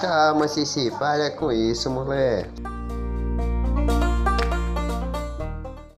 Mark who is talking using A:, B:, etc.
A: Calma, Cici, para com isso, mulher.